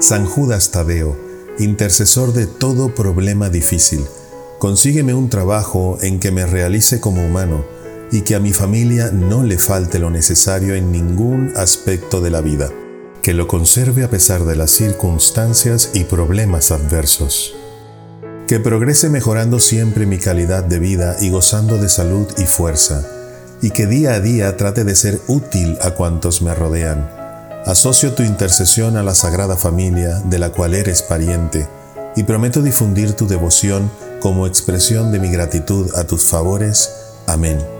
San Judas Tadeo, intercesor de todo problema difícil, consígueme un trabajo en que me realice como humano y que a mi familia no le falte lo necesario en ningún aspecto de la vida, que lo conserve a pesar de las circunstancias y problemas adversos. Que progrese mejorando siempre mi calidad de vida y gozando de salud y fuerza, y que día a día trate de ser útil a cuantos me rodean. Asocio tu intercesión a la Sagrada Familia de la cual eres pariente, y prometo difundir tu devoción como expresión de mi gratitud a tus favores. Amén.